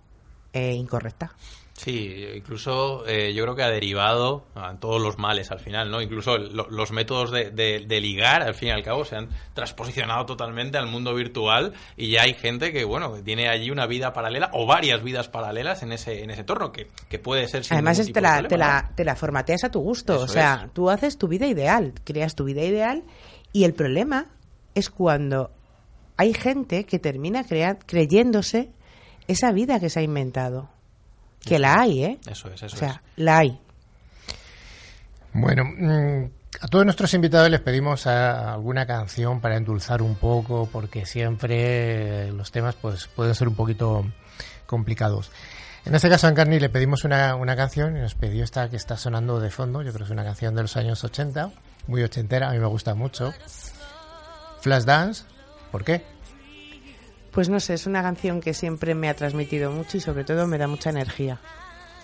eh, incorrecta. Sí, incluso eh, yo creo que ha derivado a todos los males al final, ¿no? Incluso los métodos de, ligar, al fin y al cabo, se han transposicionado totalmente al mundo virtual y ya hay gente que, bueno, tiene allí una vida paralela o varias vidas paralelas en ese, en ese entorno, que, que puede ser sin Además, te, la, te, la, te, la, formateas a tu gusto, o sea, tú haces tu vida ideal, creas tu vida ideal y el problema es cuando hay gente que termina creyéndose esa vida que se ha inventado. Que la hay, ¿eh? Eso es, eso o sea, la hay. Bueno, mm, a todos nuestros invitados les pedimos alguna canción para endulzar un poco, porque siempre los temas pues pueden ser un poquito complicados. En este caso, a Encarni le pedimos una, una canción y nos pidió esta que está sonando de fondo. Yo creo que es una canción de los años 80, muy ochentera, a mí me gusta mucho. Flashdance, ¿por qué? Pues no sé, es una canción que siempre me ha transmitido mucho y sobre todo me da mucha energía.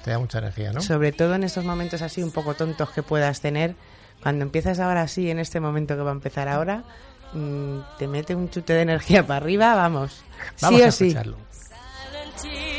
Te da mucha energía, ¿no? Sobre todo en estos momentos así un poco tontos que puedas tener. Cuando empiezas ahora así, en este momento que va a empezar ahora, mm, te mete un chute de energía para arriba, vamos. vamos sí a o sí. Escucharlo. Bueno,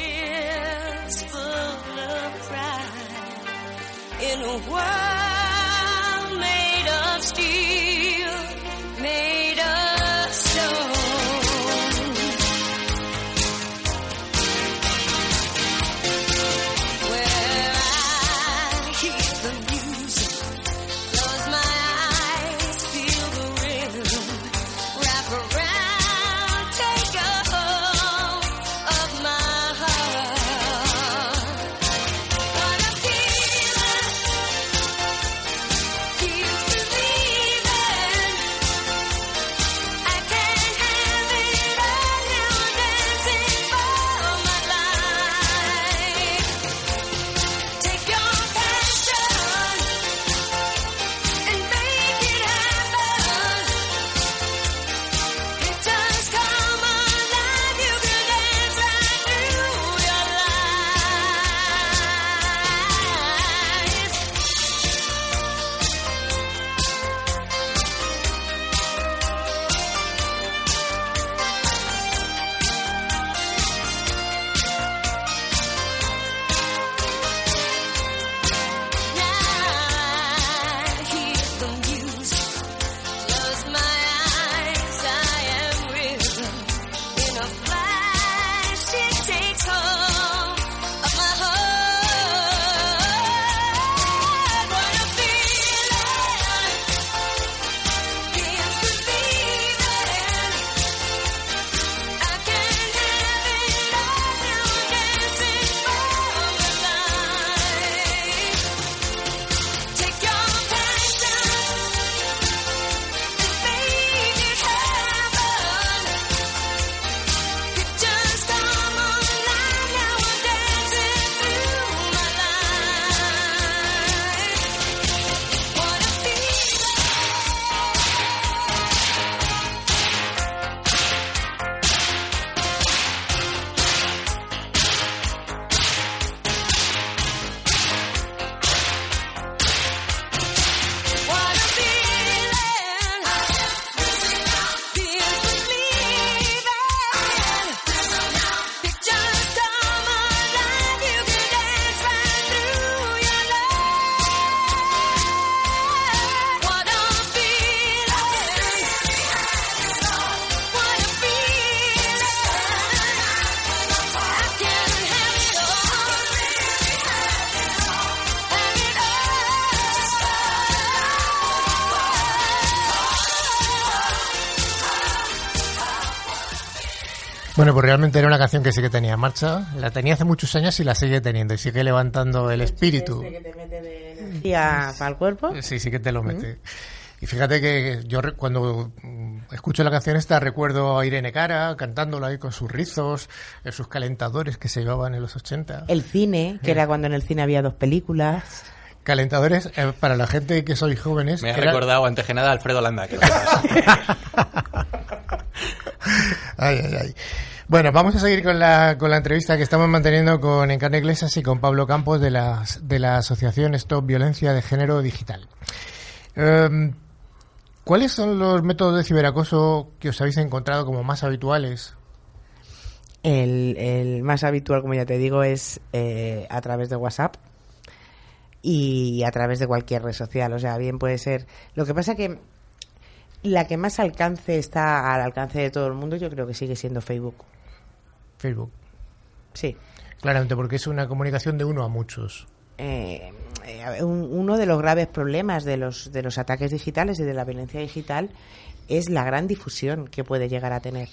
pues realmente era una canción que sí que tenía marcha. La tenía hace muchos años y la sigue teniendo. Y sigue levantando el espíritu. Este que te mete de energía para el cuerpo. Sí, sí que te lo mete. Y fíjate que yo re- cuando mm, escucho la canción esta recuerdo a Irene Cara cantándola ahí con sus rizos, eh, sus calentadores que se llevaban en los 80. El cine, que era cuando en el cine había dos películas. Calentadores, eh, para la gente que sois jóvenes. Me ha era- recordado antes que nada a Alfredo Landa. Que. Ay, ay, ay. Bueno, vamos a seguir con la, con la entrevista que estamos manteniendo con Encarna Iglesias y con Pablo Campos de la, de la Asociación Stop Violencia de Género Digital. Em, ¿Cuáles son los métodos de ciberacoso que os habéis encontrado como más habituales? El, el más habitual, como ya te digo, es eh, a través de WhatsApp y a través de cualquier red social. O sea, bien puede ser. Lo que pasa que la que más alcance está al alcance de todo el mundo, yo creo que sigue siendo Facebook. Facebook. Sí. Claramente, porque es una comunicación de uno a muchos. Eh, eh, un- uno de los graves problemas de los, de los ataques digitales y de la violencia digital es la gran difusión que puede llegar a tener.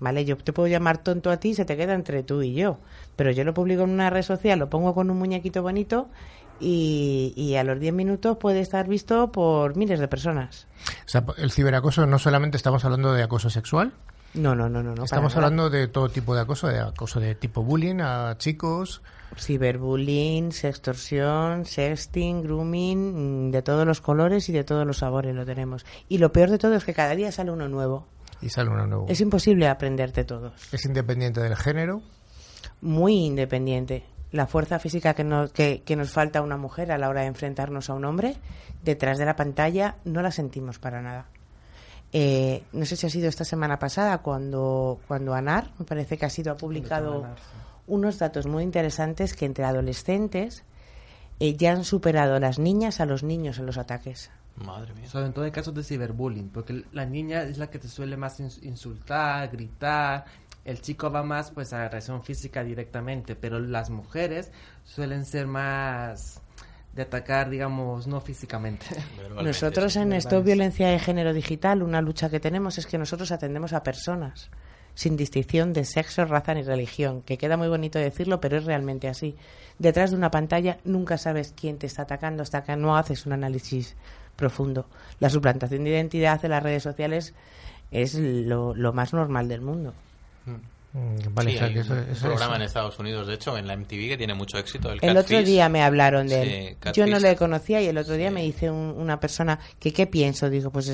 ¿Vale? Yo te puedo llamar tonto a ti y se te queda entre tú y yo. Pero yo lo publico en una red social, lo pongo con un muñequito bonito y, y a los 10 minutos puede estar visto por miles de personas. O sea, el ciberacoso no solamente estamos hablando de acoso sexual, No, no, no, no. no estamos hablando de todo tipo de acoso, de acoso de tipo bullying a chicos. Ciberbullying, sextorsión, sexting, grooming, mm, de todos los colores y de todos los sabores lo tenemos. Y lo peor de todo es que cada día sale uno nuevo. Y sale uno nuevo. Es imposible aprenderte todos. Es independiente del género. Muy independiente. La fuerza física que nos, que, que nos falta a una mujer a la hora de enfrentarnos a un hombre, detrás de la pantalla no la sentimos para nada. Eh, no sé si ha sido esta semana pasada cuando, cuando ANAR, me parece que ha sido, ha publicado unos datos muy interesantes que entre adolescentes eh, ya han superado a las niñas a los niños en los ataques. Madre mía. Sobre todo en casos de ciberbullying, porque la niña es la que te suele más ins- insultar, gritar, el chico va más pues a agresión física directamente, pero las mujeres suelen ser más de atacar, digamos, no físicamente. Nosotros en Stop Violencia de Género Digital, una lucha que tenemos es que nosotros atendemos a personas sin distinción de sexo, raza ni religión, que queda muy bonito decirlo, pero es realmente así. Detrás de una pantalla nunca sabes quién te está atacando hasta que no haces un análisis profundo. La suplantación de identidad de las redes sociales es lo, lo más normal del mundo. Mm, Vale, Sí, o sea, hay que eso- un eso- programa eso- en Estados Unidos, de hecho, en la MTV, que tiene mucho éxito. El, El otro día me hablaron de Sí, él. Catfish. Yo no le conocía y el otro día me dice un- una persona que qué pienso. Digo, pues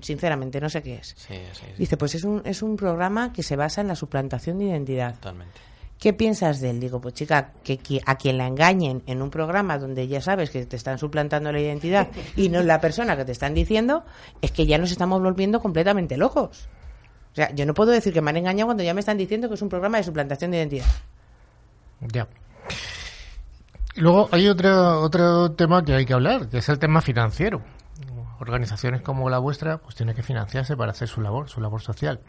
sinceramente no sé qué es. Sí, sí, sí, Dice, pues es un, es un programa que se basa en la suplantación de identidad. totalmente. ¿Qué piensas de él? Digo, pues chica, que, qui- a quien la engañen en un programa donde ya sabes que te están suplantando la identidad y no es la persona que te están diciendo, es que ya nos estamos volviendo completamente locos. O sea, yo no puedo decir que me han engañado cuando ya me están diciendo que es un programa de suplantación de identidad. Ya. Luego hay otro, otro tema que hay que hablar, que es el tema financiero. Organizaciones como la vuestra pues tienen que financiarse para hacer su labor, su labor social.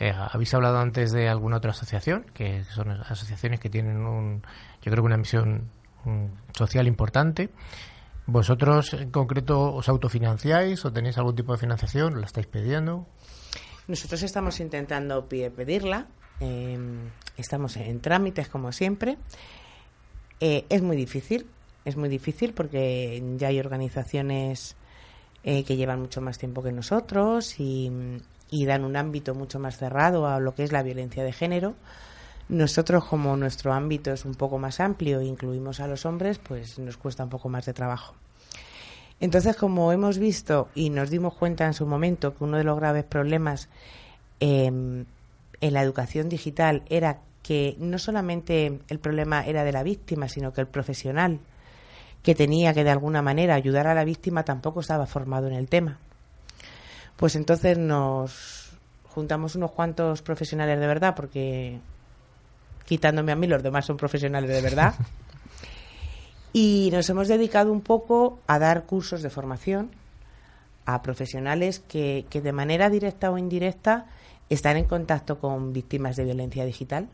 Eh, Habéis hablado antes de alguna otra asociación, que son asociaciones que tienen un, yo creo que una misión mm, social importante. ¿Vosotros en concreto os autofinanciáis o tenéis algún tipo de financiación? ¿La estáis pidiendo? Nosotros estamos intentando pedirla, eh, estamos en trámites como siempre. Eh, es muy difícil, es muy difícil porque ya hay organizaciones eh, que llevan mucho más tiempo que nosotros y, y dan un ámbito mucho más cerrado a lo que es la violencia de género. Nosotros, como nuestro ámbito es un poco más amplio e incluimos a los hombres, pues nos cuesta un poco más de trabajo. Entonces, como hemos visto y nos dimos cuenta en su momento que uno de los graves problemas eh, en la educación digital era que no solamente el problema era de la víctima, sino que el profesional que tenía que de alguna manera ayudar a la víctima tampoco estaba formado en el tema. Pues entonces nos juntamos unos cuantos profesionales de verdad, porque quitándome a mí los demás son profesionales de verdad. Y nos hemos dedicado un poco a dar cursos de formación a profesionales que, que de manera directa o indirecta están en contacto con víctimas de violencia digital.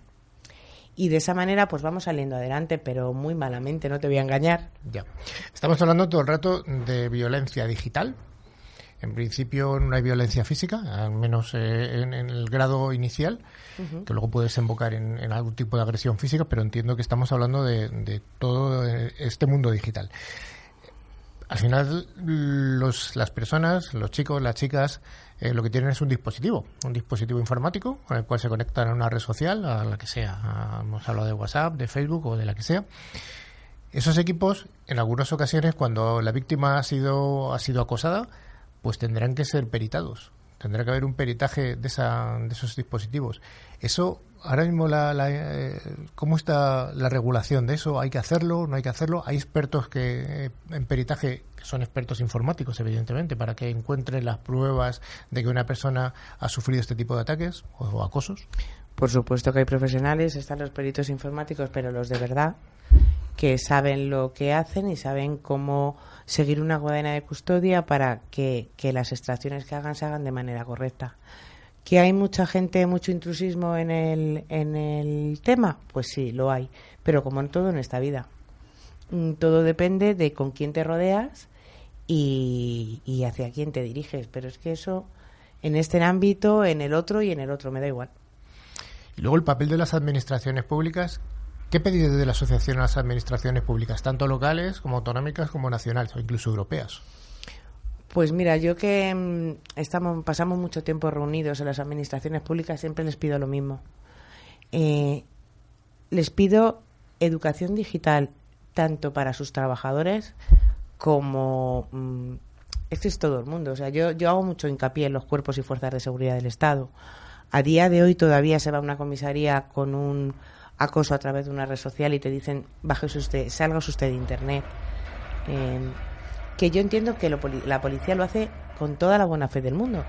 Y de esa manera pues vamos saliendo adelante, pero muy malamente, no te voy a engañar. Ya. Estamos hablando todo el rato de violencia digital. En principio no hay violencia física, al menos eh, en, el grado inicial, que luego puede desembocar en, algún tipo de agresión física, pero entiendo que estamos hablando de, todo eh, este mundo digital. Al final, los, las personas, los chicos, las chicas, eh, lo que tienen es un dispositivo, un dispositivo informático con el cual se conectan a una red social, a la que sea. Hemos hablado de WhatsApp, de Facebook o de la que sea. Esos equipos, en algunas ocasiones, cuando la víctima ha sido, ha sido acosada, pues tendrán que ser peritados. Tendrá que haber un peritaje de, esa, de esos dispositivos. Eso, ahora mismo, la, eh, ¿cómo está la regulación de eso? ¿Hay que hacerlo? ¿No hay que hacerlo? ¿Hay expertos que eh, en peritaje, que son expertos informáticos, evidentemente, para que encuentren las pruebas de que una persona ha sufrido este tipo de ataques o acosos? Por supuesto que hay profesionales, están los peritos informáticos, pero los de verdad, que saben lo que hacen y saben cómo seguir una cadena de custodia para que, las extracciones que hagan se hagan de manera correcta. ¿Que hay mucha gente, mucho intrusismo en el, en el tema? Pues sí, lo hay. Pero como en todo en esta vida. Mm, todo depende de con quién te rodeas y, y hacia quién te diriges. Pero es que eso, en este ámbito, en el otro y en el otro, me da igual. Y luego el papel de las administraciones públicas ¿Qué pedís de la asociación a las administraciones públicas, tanto locales como autonómicas como nacionales o incluso europeas? Pues mira, yo que mm, estamos, pasamos mucho tiempo reunidos en las administraciones públicas, siempre les pido lo mismo. Eh, les pido educación digital tanto para sus trabajadores como mm, es es todo el mundo. O sea, yo, yo hago mucho hincapié en los cuerpos y fuerzas de seguridad del Estado. A día de hoy todavía se va a una comisaría con un acoso a través de una red social y te dicen, bájese usted, salga usted de Internet. Em, que yo entiendo que la policía lo hace con toda la buena fe del mundo,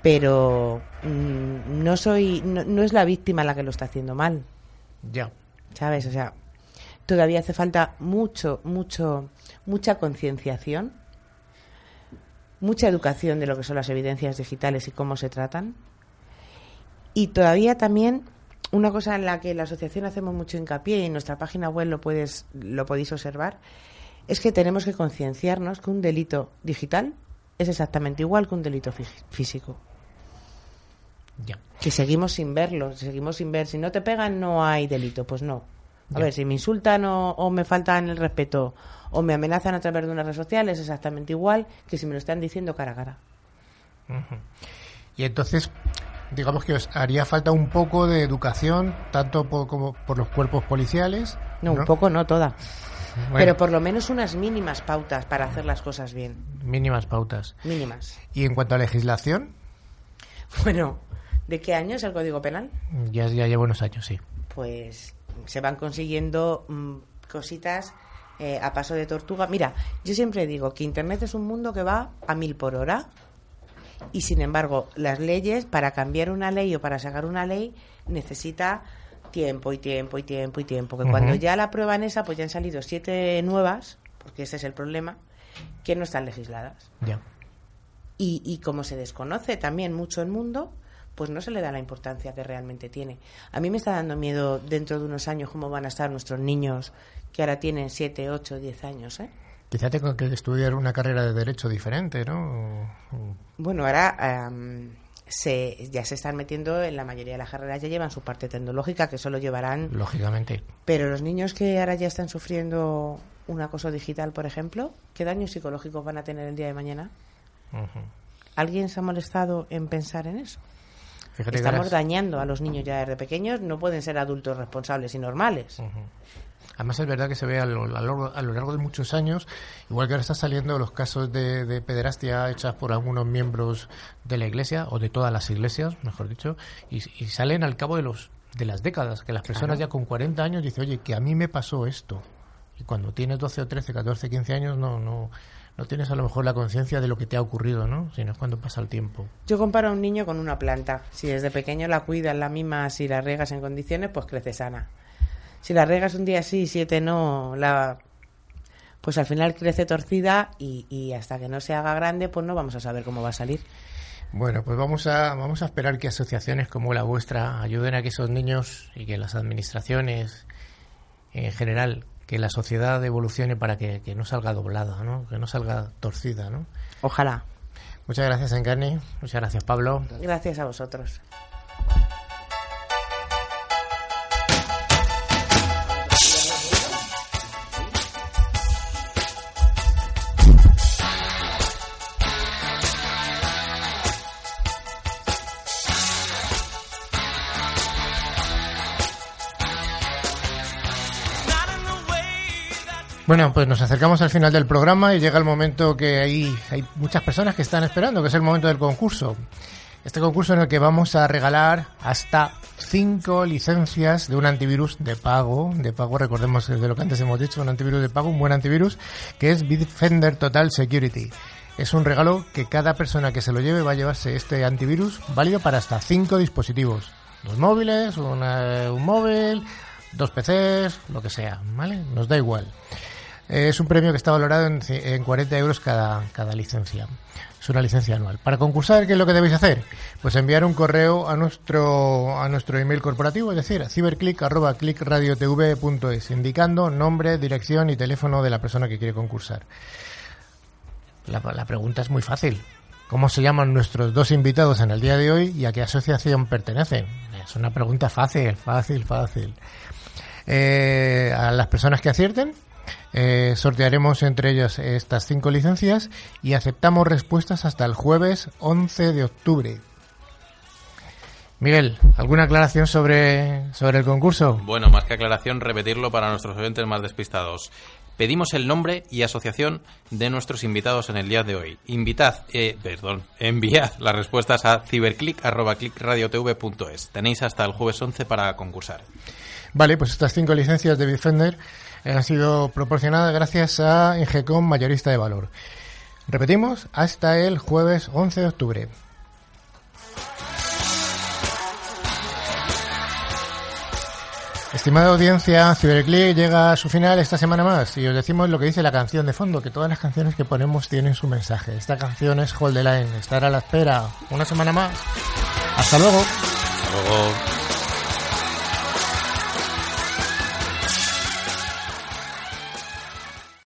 pero mm, no soy, no, es la víctima la que lo está haciendo mal. Ya. ¿Sabes? O sea, todavía hace falta mucho, mucho, mucha concienciación, mucha educación de lo que son las evidencias digitales y cómo se tratan. Y todavía también una cosa en la que la asociación hacemos mucho hincapié y en nuestra página web lo puedes lo podéis observar es que tenemos que concienciarnos que un delito digital es exactamente igual que un delito físico. Ya. Que seguimos sin verlo, seguimos sin ver. Si no te pegan, no hay delito. Pues no. A ver, si me insultan o, me faltan el respeto o me amenazan a través de una red social, es exactamente igual que si me lo están diciendo cara a cara. Y entonces, digamos que os haría falta un poco de educación, tanto por, como por los cuerpos policiales. No, un poco no, toda. Pero por lo menos unas mínimas pautas para hacer las cosas bien. Mínimas pautas. Mínimas. ¿Y en cuanto a legislación? Bueno, ¿de qué año es el Código Penal? Ya, ya lleva unos años, sí. Pues se van consiguiendo mm, cositas eh, a paso de tortuga. Mira, yo siempre digo que Internet es un mundo que va a mil por hora y sin embargo las leyes para cambiar una ley o para sacar una ley necesita tiempo y tiempo y tiempo y tiempo que cuando ya la prueban esa pues ya han salido siete nuevas porque ese es el problema que no están legisladas ya y, y como se desconoce también mucho el mundo pues no se le da la importancia que realmente tiene. A mí me está dando miedo dentro de unos años cómo van a estar nuestros niños que ahora tienen siete, ocho, diez años, ¿eh? Quizá tengo que estudiar una carrera de derecho diferente, ¿no? Bueno, ahora se, ya se están metiendo en la mayoría de las carreras, ya llevan su parte tecnológica, que solo llevarán. Lógicamente. Pero los niños que ahora ya están sufriendo un acoso digital, por ejemplo, ¿qué daños psicológicos van a tener el día de mañana? ¿Alguien se ha molestado en pensar en eso? Estamos dañando a los niños ya desde pequeños, no pueden ser adultos responsables y normales. Además es verdad que se ve a lo, largo, de muchos años, igual que ahora están saliendo los casos de, pederastia hechas por algunos miembros de la iglesia, o de todas las iglesias, mejor dicho, y, salen al cabo de los de las décadas, que las personas ya con 40 años dicen, oye, que a mí me pasó esto. Y cuando tienes 12 o 13, 14, 15 años, no, no, no tienes a lo mejor la conciencia de lo que te ha ocurrido, ¿no? Sino es cuando pasa el tiempo. Yo comparo a un niño con una planta. Si desde pequeño la cuidas, la misma, si la riegas en condiciones, pues crece sana si la regas un día sí y siete no, la pues al final crece torcida y, hasta que no se haga grande, pues no vamos a saber cómo va a salir. Bueno, pues vamos a, vamos a esperar que asociaciones como la vuestra ayuden a que esos niños y que las administraciones en general, que la sociedad evolucione para que, no salga doblada, ¿no? que no salga torcida. ¿no? Ojalá. Muchas gracias, Encarni. Muchas gracias, Pablo. Gracias a vosotros. Bueno, pues nos acercamos al final del programa y llega el momento que hay, hay muchas personas que están esperando, que es el momento del concurso. Este concurso en el que vamos a regalar hasta cinco licencias de un antivirus de pago, de pago, recordemos desde lo que antes hemos dicho, un antivirus de pago, un buen antivirus, que es Bitdefender Total Security. Es un regalo que cada persona que se lo lleve va a llevarse este antivirus válido para hasta cinco dispositivos. Dos móviles, una- un móvil, dos PCs, lo que sea, ¿vale? Nos da igual. Es un premio que está valorado en, en 40 euros cada, cada licencia. Es una licencia anual. Para concursar, ¿qué es lo que debéis hacer? Pues enviar un correo a nuestro, a nuestro email corporativo, es decir, a ciberclick.clickradiotv.es, indicando nombre, dirección y teléfono de la persona que quiere concursar. La, la pregunta es muy fácil. ¿Cómo se llaman nuestros dos invitados en el día de hoy y a qué asociación pertenecen? Es una pregunta fácil, fácil, fácil. Eh, a las personas que acierten, eh, sortearemos entre ellos estas cinco licencias y aceptamos respuestas hasta el jueves 11 de octubre. Miguel, ¿alguna aclaración sobre, sobre el concurso? Bueno, más que aclaración, repetirlo para nuestros oyentes más despistados. Pedimos el nombre y asociación de nuestros invitados en el día de hoy. Invitad, eh, perdón, enviad las respuestas a ciberclick.clickradiotv.es. Tenéis hasta el jueves 11 para concursar. Vale, pues estas cinco licencias de Bitfender han sido proporcionadas gracias a Ingecom Mayorista de Valor. Repetimos, hasta el jueves 11 de octubre. Estimada audiencia, Ciberclick llega a su final esta semana más y os decimos lo que dice la canción de fondo, que todas las canciones que ponemos tienen su mensaje. Esta canción es Hold the Line, estar a la espera una semana más. Hasta luego. Hasta luego.